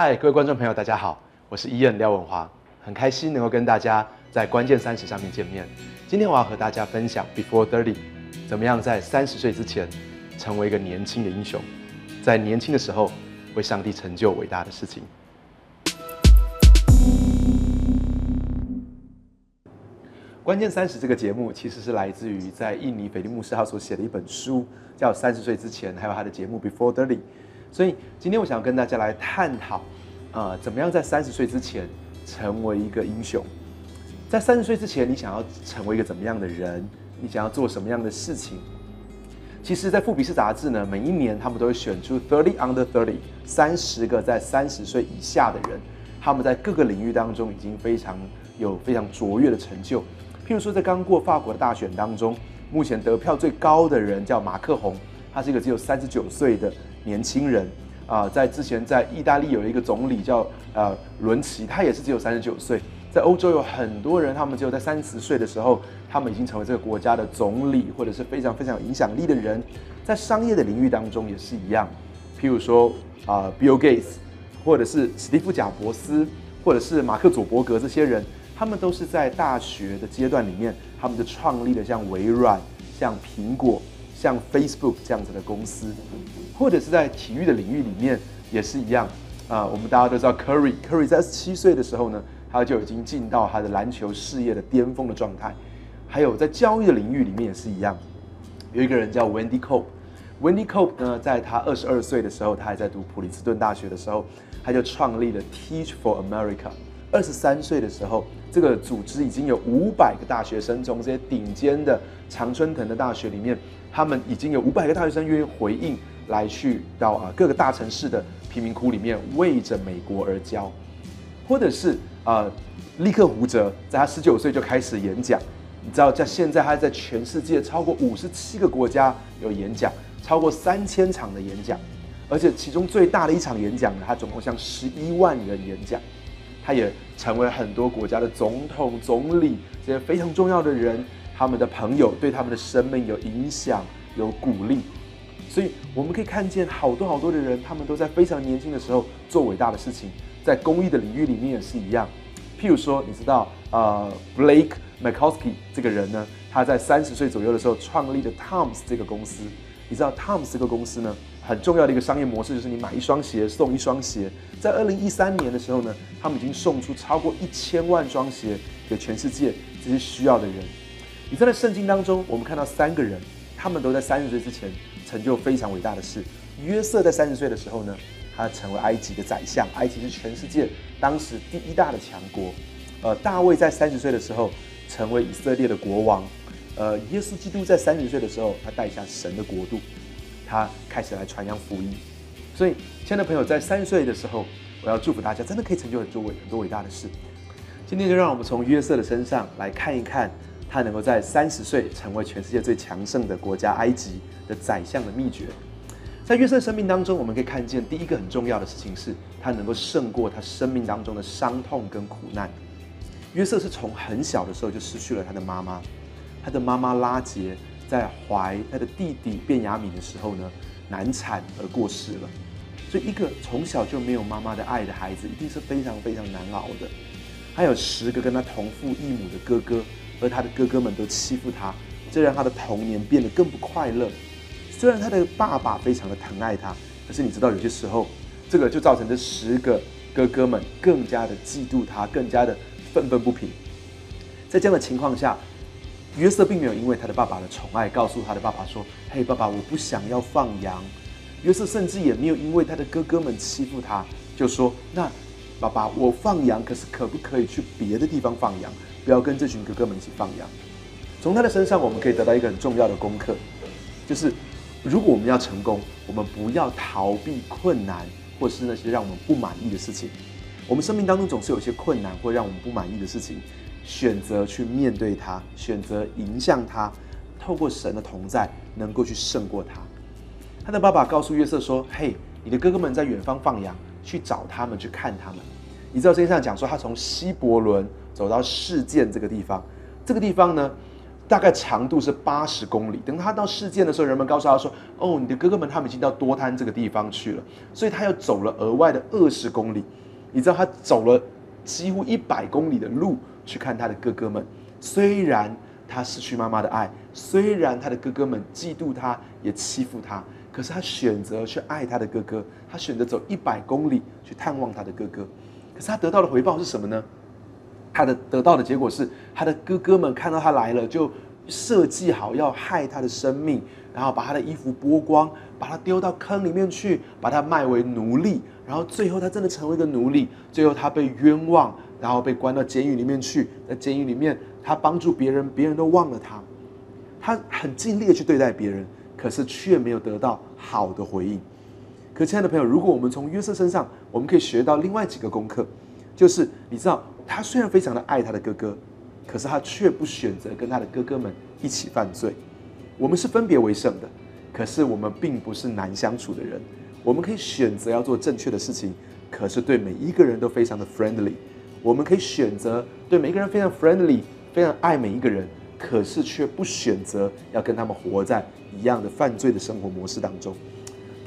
嗨，各位观众朋友，大家好，我是伊恩廖文华，很开心能够跟大家在关键三十上面见面。今天我要和大家分享 Before Thirty，怎么样在三十岁之前成为一个年轻的英雄，在年轻的时候为上帝成就伟大的事情。关键三十这个节目其实是来自于在印尼斐利牧师他所写的一本书，叫《三十岁之前》，还有他的节目 Before Thirty。所以今天我想要跟大家来探讨，呃，怎么样在三十岁之前成为一个英雄？在三十岁之前，你想要成为一个怎么样的人？你想要做什么样的事情？其实，在富比士杂志呢，每一年他们都会选出 Thirty Under Thirty 三十个在三十岁以下的人，他们在各个领域当中已经非常有非常卓越的成就。譬如说，在刚过法国的大选当中，目前得票最高的人叫马克宏，他是一个只有三十九岁的年轻人啊。在之前，在意大利有一个总理叫呃伦齐，他也是只有三十九岁。在欧洲有很多人，他们只有在三十岁的时候，他们已经成为这个国家的总理，或者是非常非常有影响力的人。在商业的领域当中也是一样，譬如说啊，Bill Gates，或者是史蒂夫贾伯斯，或者是马克佐伯格这些人。他们都是在大学的阶段里面，他们就创立了像微软、像苹果、像 Facebook 这样子的公司，或者是在体育的领域里面也是一样啊。我们大家都知道 Curry，Curry 在十七岁的时候呢，他就已经进到他的篮球事业的巅峰的状态。还有在教育的领域里面也是一样，有一个人叫 Wendy Cope，Wendy Cope 呢，在他二十二岁的时候，他还在读普林斯顿大学的时候，他就创立了 Teach for America。二十三岁的时候，这个组织已经有五百个大学生，从这些顶尖的常春藤的大学里面，他们已经有五百个大学生愿意回应来去到啊各个大城市的贫民窟里面为着美国而教，或者是啊立刻胡哲，在他十九岁就开始演讲，你知道在现在他在全世界超过五十七个国家有演讲，超过三千场的演讲，而且其中最大的一场演讲呢，他总共向十一万人演讲。他也成为很多国家的总统、总理这些非常重要的人，他们的朋友对他们的生命有影响、有鼓励，所以我们可以看见好多好多的人，他们都在非常年轻的时候做伟大的事情，在公益的领域里面也是一样。譬如说，你知道，呃，Blake Makowski 这个人呢，他在三十岁左右的时候创立的 Toms 这个公司。你知道 Toms 这个公司呢，很重要的一个商业模式就是你买一双鞋送一双鞋。在二零一三年的时候呢，他们已经送出超过一千万双鞋给全世界这些需要的人。你在圣经当中，我们看到三个人，他们都在三十岁之前成就非常伟大的事。约瑟在三十岁的时候呢，他成为埃及的宰相，埃及是全世界当时第一大的强国。呃，大卫在三十岁的时候成为以色列的国王。呃，耶稣基督在三十岁的时候，他带下神的国度，他开始来传扬福音。所以，亲爱的朋友，在三十岁的时候，我要祝福大家，真的可以成就很多伟很多伟大的事。今天就让我们从约瑟的身上来看一看，他能够在三十岁成为全世界最强盛的国家埃及的宰相的秘诀。在约瑟生命当中，我们可以看见第一个很重要的事情是，他能够胜过他生命当中的伤痛跟苦难。约瑟是从很小的时候就失去了他的妈妈。他的妈妈拉杰在怀他的弟弟卞雅敏的时候呢，难产而过世了。所以，一个从小就没有妈妈的爱的孩子，一定是非常非常难熬的。还有十个跟他同父异母的哥哥，而他的哥哥们都欺负他，这让他的童年变得更不快乐。虽然他的爸爸非常的疼爱他，可是你知道，有些时候，这个就造成这十个哥哥们更加的嫉妒他，更加的愤愤不平。在这样的情况下。约瑟并没有因为他的爸爸的宠爱，告诉他的爸爸说：“嘿，爸爸，我不想要放羊。”约瑟甚至也没有因为他的哥哥们欺负他，就说：“那爸爸，我放羊，可是可不可以去别的地方放羊？不要跟这群哥哥们一起放羊。”从他的身上，我们可以得到一个很重要的功课，就是如果我们要成功，我们不要逃避困难，或是那些让我们不满意的事情。我们生命当中总是有一些困难或让我们不满意的事情。选择去面对它，选择迎向它，透过神的同在，能够去胜过他。他的爸爸告诉约瑟说：“嘿，你的哥哥们在远方放羊，去找他们，去看他们。”你知道圣经上讲说，他从希伯伦走到事件这个地方，这个地方呢，大概长度是八十公里。等他到事件的时候，人们告诉他说：“哦，你的哥哥们他们已经到多滩这个地方去了。”所以他又走了额外的二十公里。你知道他走了几乎一百公里的路去看他的哥哥们。虽然他失去妈妈的爱，虽然他的哥哥们嫉妒他，也欺负他，可是他选择去爱他的哥哥。他选择走一百公里去探望他的哥哥。可是他得到的回报是什么呢？他的得到的结果是，他的哥哥们看到他来了，就设计好要害他的生命，然后把他的衣服剥光，把他丢到坑里面去，把他卖为奴隶。然后最后他真的成为一个奴隶，最后他被冤枉，然后被关到监狱里面去。在监狱里面，他帮助别人，别人都忘了他。他很尽力的去对待别人，可是却没有得到好的回应。可亲爱的朋友，如果我们从约瑟身上，我们可以学到另外几个功课，就是你知道，他虽然非常的爱他的哥哥，可是他却不选择跟他的哥哥们一起犯罪。我们是分别为圣的，可是我们并不是难相处的人。我们可以选择要做正确的事情，可是对每一个人都非常的 friendly。我们可以选择对每一个人非常 friendly，非常爱每一个人，可是却不选择要跟他们活在一样的犯罪的生活模式当中。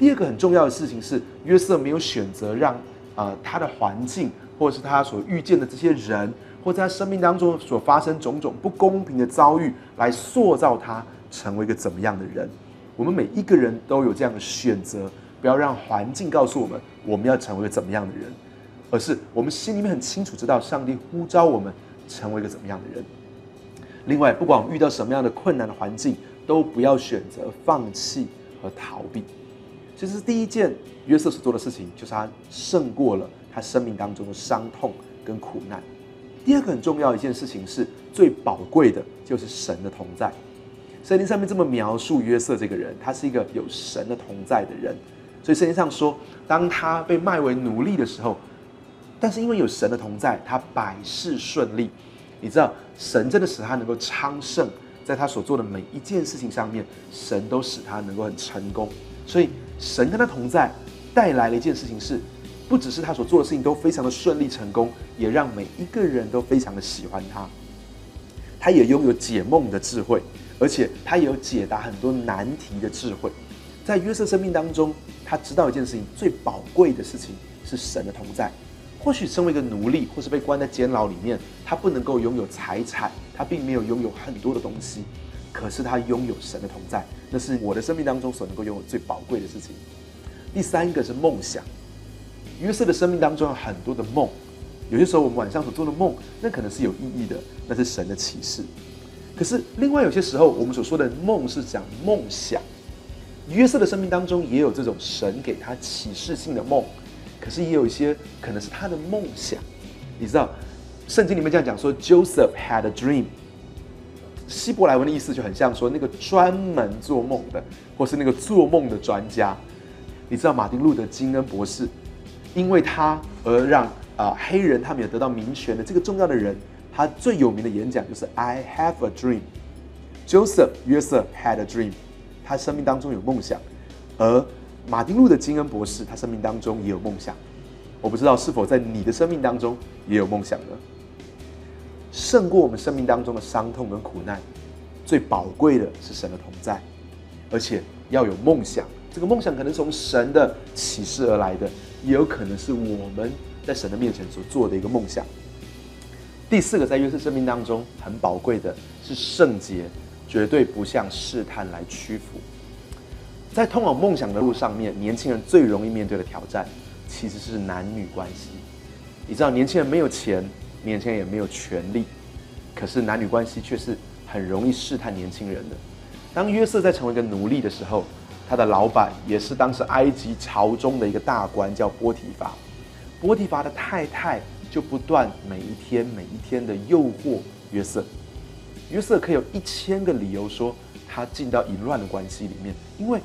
第二个很重要的事情是，约瑟没有选择让呃他的环境，或者是他所遇见的这些人，或在他生命当中所发生种种不公平的遭遇，来塑造他成为一个怎么样的人。我们每一个人都有这样的选择。不要让环境告诉我们我们要成为一个怎么样的人，而是我们心里面很清楚知道上帝呼召我们成为一个怎么样的人。另外，不管遇到什么样的困难的环境，都不要选择放弃和逃避。其实第一件约瑟所做的事情，就是他胜过了他生命当中的伤痛跟苦难。第二个很重要一件事情，是最宝贵的，就是神的同在。圣经上面这么描述约瑟这个人，他是一个有神的同在的人。所以圣经上说，当他被卖为奴隶的时候，但是因为有神的同在，他百事顺利。你知道，神真的使他能够昌盛，在他所做的每一件事情上面，神都使他能够很成功。所以神跟他同在，带来了一件事情是，不只是他所做的事情都非常的顺利成功，也让每一个人都非常的喜欢他。他也拥有解梦的智慧，而且他也有解答很多难题的智慧。在约瑟生命当中，他知道一件事情，最宝贵的事情是神的同在。或许身为一个奴隶，或是被关在监牢里面，他不能够拥有财产，他并没有拥有很多的东西，可是他拥有神的同在，那是我的生命当中所能够拥有最宝贵的事情。第三个是梦想。约瑟的生命当中有很多的梦，有些时候我们晚上所做的梦，那可能是有意义的，那是神的启示。可是另外有些时候，我们所说的梦是讲梦想。约瑟的生命当中也有这种神给他启示性的梦，可是也有一些可能是他的梦想。你知道，圣经里面这样讲说，Joseph had a dream。希伯来文的意思就很像说那个专门做梦的，或是那个做梦的专家。你知道，马丁路德金恩博士，因为他而让啊黑人他们也得到民权的这个重要的人，他最有名的演讲就是 I have a dream。Joseph 约瑟 had a dream。他生命当中有梦想，而马丁路的金恩博士，他生命当中也有梦想。我不知道是否在你的生命当中也有梦想呢？胜过我们生命当中的伤痛跟苦难，最宝贵的是神的同在，而且要有梦想。这个梦想可能从神的启示而来的，也有可能是我们在神的面前所做的一个梦想。第四个，在约瑟生命当中很宝贵的是圣洁。绝对不向试探来屈服。在通往梦想的路上面，年轻人最容易面对的挑战，其实是男女关系。你知道，年轻人没有钱，年轻人也没有权利，可是男女关系却是很容易试探年轻人的。当约瑟在成为一个奴隶的时候，他的老板也是当时埃及朝中的一个大官，叫波提法。波提法的太太就不断每一天每一天的诱惑约瑟。约瑟可以有一千个理由说他进到淫乱的关系里面，因为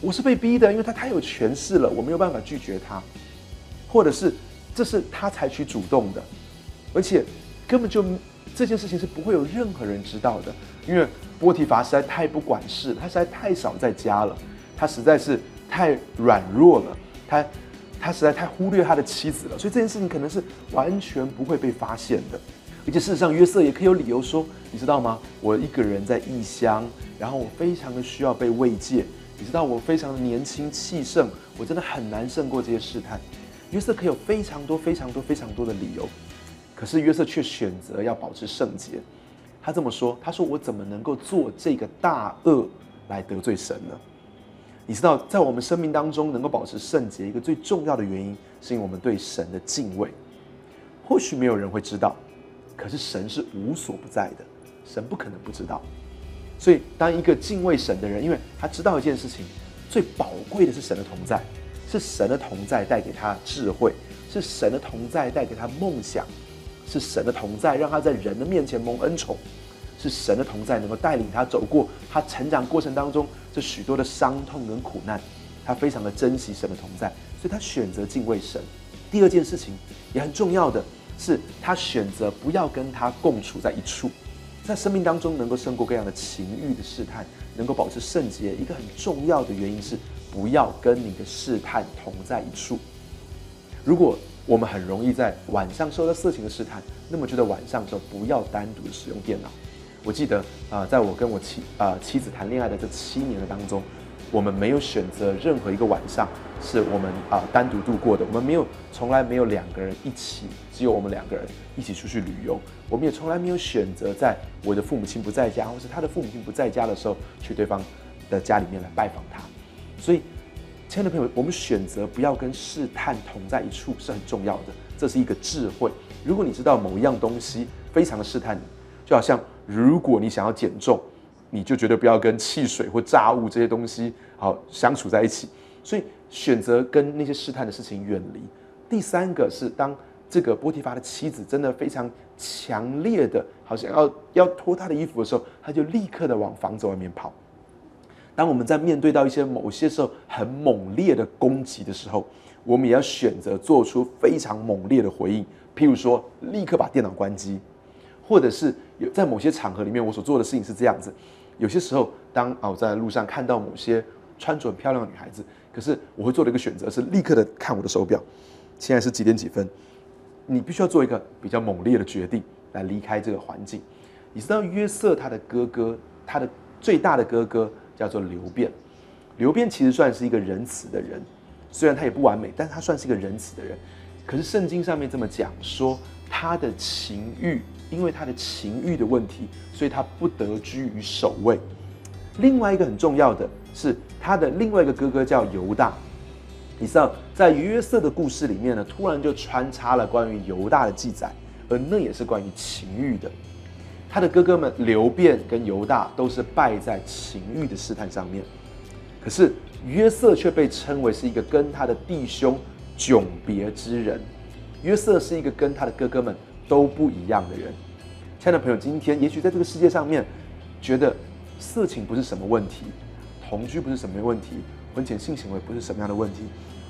我是被逼的，因为他太有权势了，我没有办法拒绝他，或者是这是他采取主动的，而且根本就这件事情是不会有任何人知道的，因为波提乏实在太不管事，他实在太少在家了，他实在是太软弱了，他他实在太忽略他的妻子了，所以这件事情可能是完全不会被发现的。而且事实上，约瑟也可以有理由说，你知道吗？我一个人在异乡，然后我非常的需要被慰藉。你知道我非常的年轻气盛，我真的很难胜过这些试探。约瑟可以有非常多、非常多、非常多的理由，可是约瑟却选择要保持圣洁。他这么说：“他说我怎么能够做这个大恶来得罪神呢？”你知道，在我们生命当中能够保持圣洁，一个最重要的原因，是因为我们对神的敬畏。或许没有人会知道，可是神是无所不在的，神不可能不知道。所以，当一个敬畏神的人，因为他知道一件事情，最宝贵的是神的同在，是神的同在带给他智慧，是神的同在带给他梦想，是神的同在让他在人的面前蒙恩宠，是神的同在能够带领他走过他成长过程当中这许多的伤痛跟苦难，他非常的珍惜神的同在，所以他选择敬畏神。第二件事情也很重要的。是他选择不要跟他共处在一处，在生命当中能够胜过各样的情欲的试探，能够保持圣洁。一个很重要的原因是不要跟你的试探同在一处。如果我们很容易在晚上受到色情的试探，那么就在晚上的时候不要单独使用电脑。我记得啊，在我跟我妻啊妻子谈恋爱的这七年的当中。我们没有选择任何一个晚上是我们啊单独度过的。我们没有从来没有两个人一起，只有我们两个人一起出去旅游。我们也从来没有选择在我的父母亲不在家，或是他的父母亲不在家的时候，去对方的家里面来拜访他。所以，亲爱的朋友，我们选择不要跟试探同在一处是很重要的，这是一个智慧。如果你知道某一样东西非常的试探你，就好像如果你想要减重。你就绝对不要跟汽水或炸物这些东西好相处在一起，所以选择跟那些试探的事情远离。第三个是，当这个波提法的妻子真的非常强烈的，好像要要脱他的衣服的时候，他就立刻的往房子外面跑。当我们在面对到一些某些时候很猛烈的攻击的时候，我们也要选择做出非常猛烈的回应，譬如说立刻把电脑关机，或者是有在某些场合里面，我所做的事情是这样子。有些时候，当啊我在路上看到某些穿着很漂亮的女孩子，可是我会做的一个选择是立刻的看我的手表，现在是几点几分？你必须要做一个比较猛烈的决定来离开这个环境。你知道约瑟他的哥哥，他的最大的哥哥叫做刘辩，刘辩其实算是一个仁慈的人，虽然他也不完美，但他算是一个仁慈的人。可是圣经上面这么讲说，他的情欲。因为他的情欲的问题，所以他不得居于首位。另外一个很重要的是，他的另外一个哥哥叫犹大。你知道，在约瑟的故事里面呢，突然就穿插了关于犹大的记载，而那也是关于情欲的。他的哥哥们刘辩跟犹大都是败在情欲的试探上面，可是约瑟却被称为是一个跟他的弟兄迥别之人。约瑟是一个跟他的哥哥们。都不一样的人，亲爱的朋友，今天也许在这个世界上面，觉得色情不是什么问题，同居不是什么问题，婚前性行为不是什么样的问题，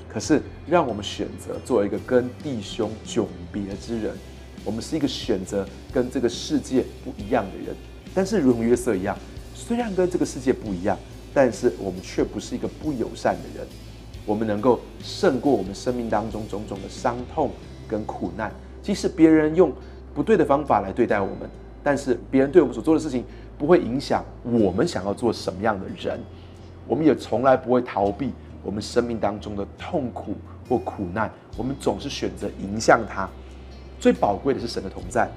可是让我们选择做一个跟弟兄迥别之人，我们是一个选择跟这个世界不一样的人，但是如同约瑟一样，虽然跟这个世界不一样，但是我们却不是一个不友善的人，我们能够胜过我们生命当中种种的伤痛跟苦难。即使别人用不对的方法来对待我们，但是别人对我们所做的事情不会影响我们想要做什么样的人。我们也从来不会逃避我们生命当中的痛苦或苦难，我们总是选择迎向它。最宝贵的是神的同在，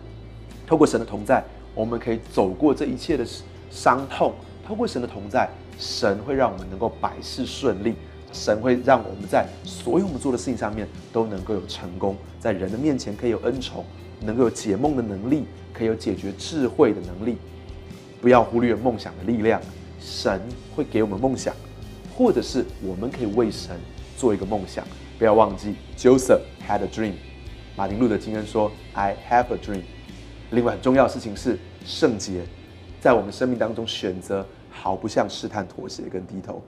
透过神的同在，我们可以走过这一切的伤痛。透过神的同在，神会让我们能够百事顺利。神会让我们在所有我们做的事情上面都能够有成功，在人的面前可以有恩宠，能够有解梦的能力，可以有解决智慧的能力。不要忽略梦想的力量，神会给我们梦想，或者是我们可以为神做一个梦想。不要忘记，Joseph had a dream。马丁路德金恩说：“I have a dream。”另外很重要的事情是圣洁，在我们生命当中选择毫不向试探妥协跟低头。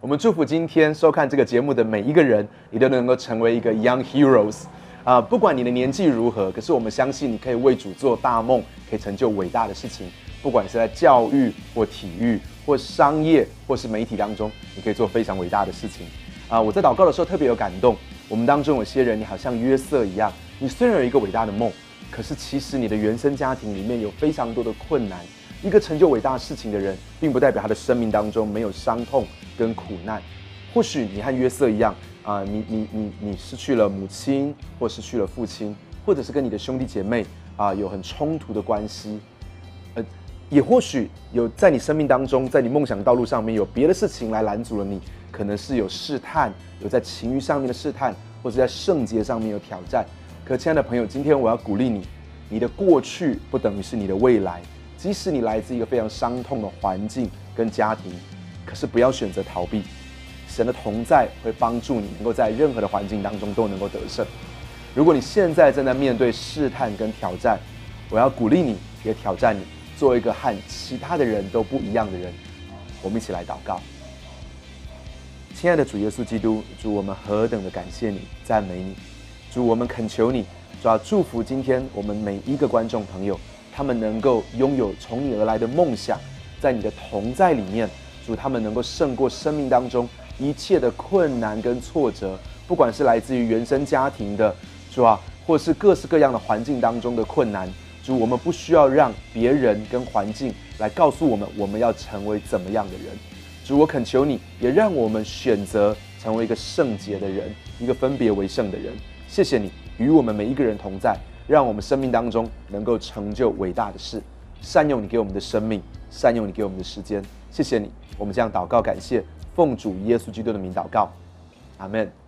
我们祝福今天收看这个节目的每一个人，你都能够成为一个 young heroes 啊！不管你的年纪如何，可是我们相信你可以为主做大梦，可以成就伟大的事情。不管是在教育或体育或商业或是媒体当中，你可以做非常伟大的事情啊！我在祷告的时候特别有感动，我们当中有些人，你好像约瑟一样，你虽然有一个伟大的梦，可是其实你的原生家庭里面有非常多的困难。一个成就伟大事情的人，并不代表他的生命当中没有伤痛跟苦难。或许你和约瑟一样啊，你你你你失去了母亲，或失去了父亲，或者是跟你的兄弟姐妹啊有很冲突的关系。也或许有在你生命当中，在你梦想道路上面有别的事情来拦阻了你，可能是有试探，有在情欲上面的试探，或者在圣洁上面有挑战。可亲爱的朋友，今天我要鼓励你，你的过去不等于是你的未来。即使你来自一个非常伤痛的环境跟家庭，可是不要选择逃避。神的同在会帮助你，能够在任何的环境当中都能够得胜。如果你现在正在面对试探跟挑战，我要鼓励你，也挑战你，做一个和其他的人都不一样的人。我们一起来祷告。亲爱的主耶稣基督，主我们何等的感谢你，赞美你。主我们恳求你，主要祝福今天我们每一个观众朋友。他们能够拥有从你而来的梦想，在你的同在里面，主他们能够胜过生命当中一切的困难跟挫折，不管是来自于原生家庭的，主啊，或是各式各样的环境当中的困难，主我们不需要让别人跟环境来告诉我们我们要成为怎么样的人，主我恳求你也让我们选择成为一个圣洁的人，一个分别为圣的人。谢谢你与我们每一个人同在。让我们生命当中能够成就伟大的事，善用你给我们的生命，善用你给我们的时间。谢谢你，我们将祷告感谢，奉主耶稣基督的名祷告，阿门。